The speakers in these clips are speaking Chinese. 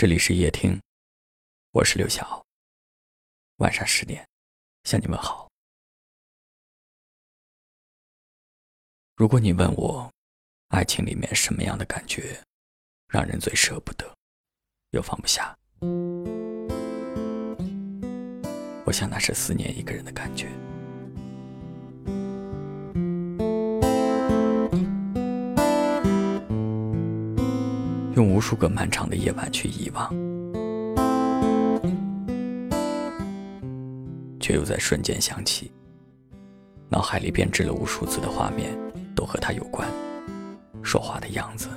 这里是夜听，我是刘晓。晚上十点，向你们好。如果你问我，爱情里面什么样的感觉让人最舍不得，又放不下？我想那是思念一个人的感觉。用无数个漫长的夜晚去遗忘，却又在瞬间想起，脑海里编织了无数次的画面，都和他有关。说话的样子，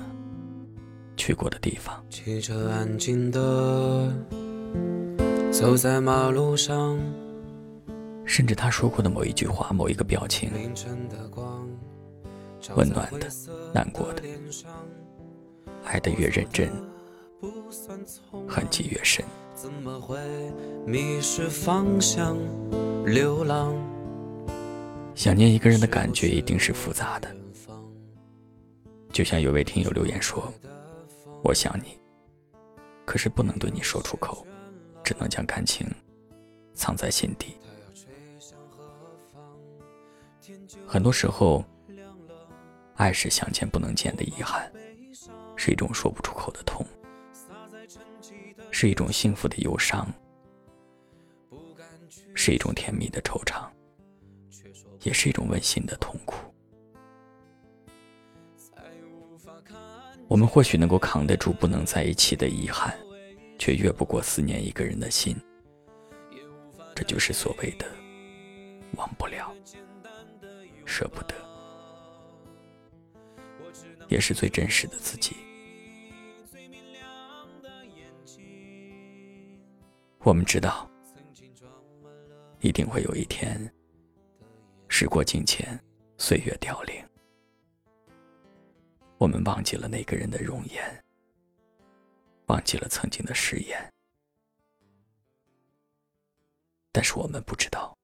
去过的地方。骑着安静的走在马路上，甚至他说过的某一句话、某一个表情，温暖的、难过的。爱得越认真，痕迹越深。怎么会迷失方向，流浪？想念一个人的感觉一定是复杂的。就像有位听友留言说：“我想你，可是不能对你说出口，只能将感情藏在心底。”很多时候，爱是想见不能见的遗憾。是一种说不出口的痛，是一种幸福的忧伤，是一种甜蜜的惆怅，也是一种温馨的痛苦。我们或许能够扛得住不能在一起的遗憾，却越不过思念一个人的心。这就是所谓的忘不了，舍不得，也是最真实的自己。我们知道，一定会有一天，时过境迁，岁月凋零，我们忘记了那个人的容颜，忘记了曾经的誓言，但是我们不知道，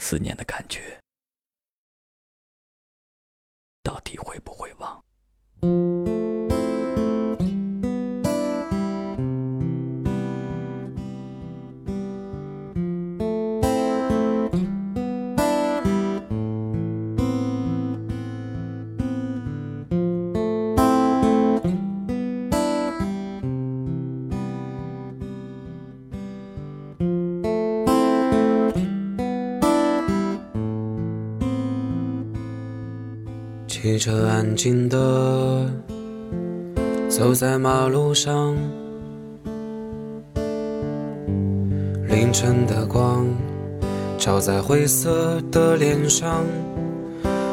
思念的感觉到底会不会忘。骑着安静的走在马路上，凌晨的光照在灰色的脸上。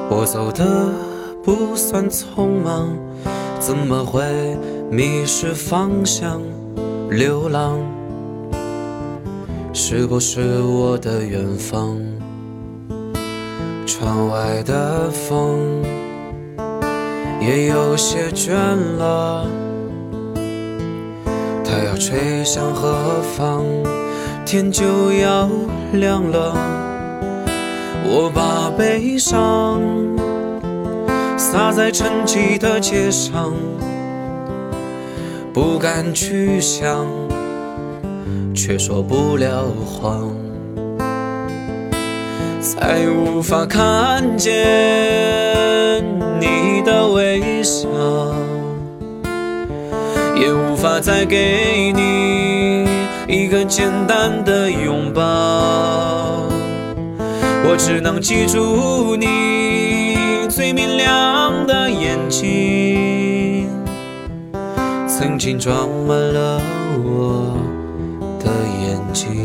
我走的不算匆忙，怎么会迷失方向？流浪是不是我的远方？窗外的风。也有些倦了，它要吹向何方？天就要亮了，我把悲伤洒在沉寂的街上，不敢去想，却说不了谎，再无法看见。你的微笑，也无法再给你一个简单的拥抱。我只能记住你最明亮的眼睛，曾经装满了我的眼睛。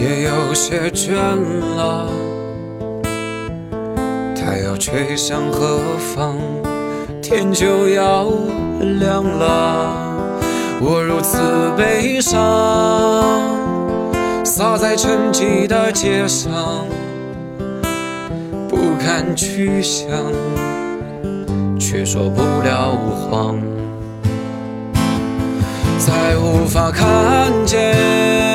也有些倦了，它要吹向何方？天就要亮了，我如此悲伤，洒在沉寂的街上，不堪去想，却说不了谎，再无法看见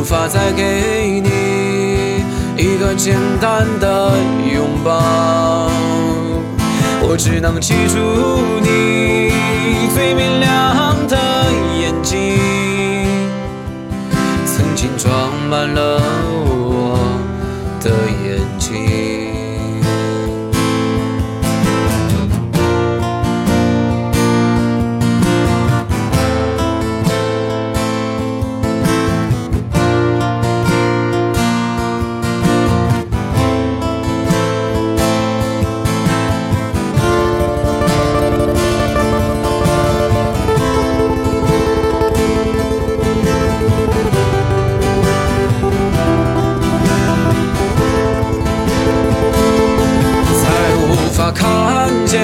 无法再给你。一个简单的拥抱，我只能记住你最明见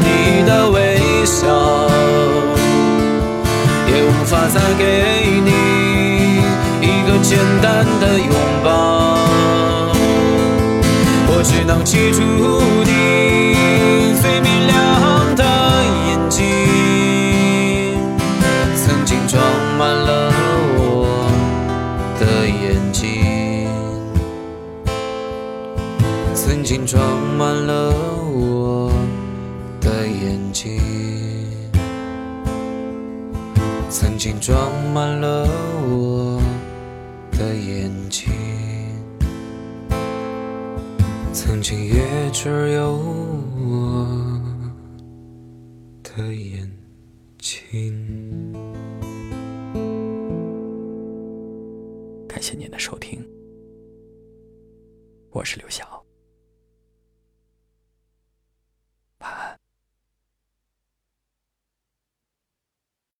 你的微笑也无法再给你一个简单的拥抱。我只能记住你最明亮的眼睛曾经装满了我的眼睛。曾经装满了我的眼睛，曾经装满了我。的眼睛，曾经也只有我的眼睛。感谢您的收听，我是刘晓。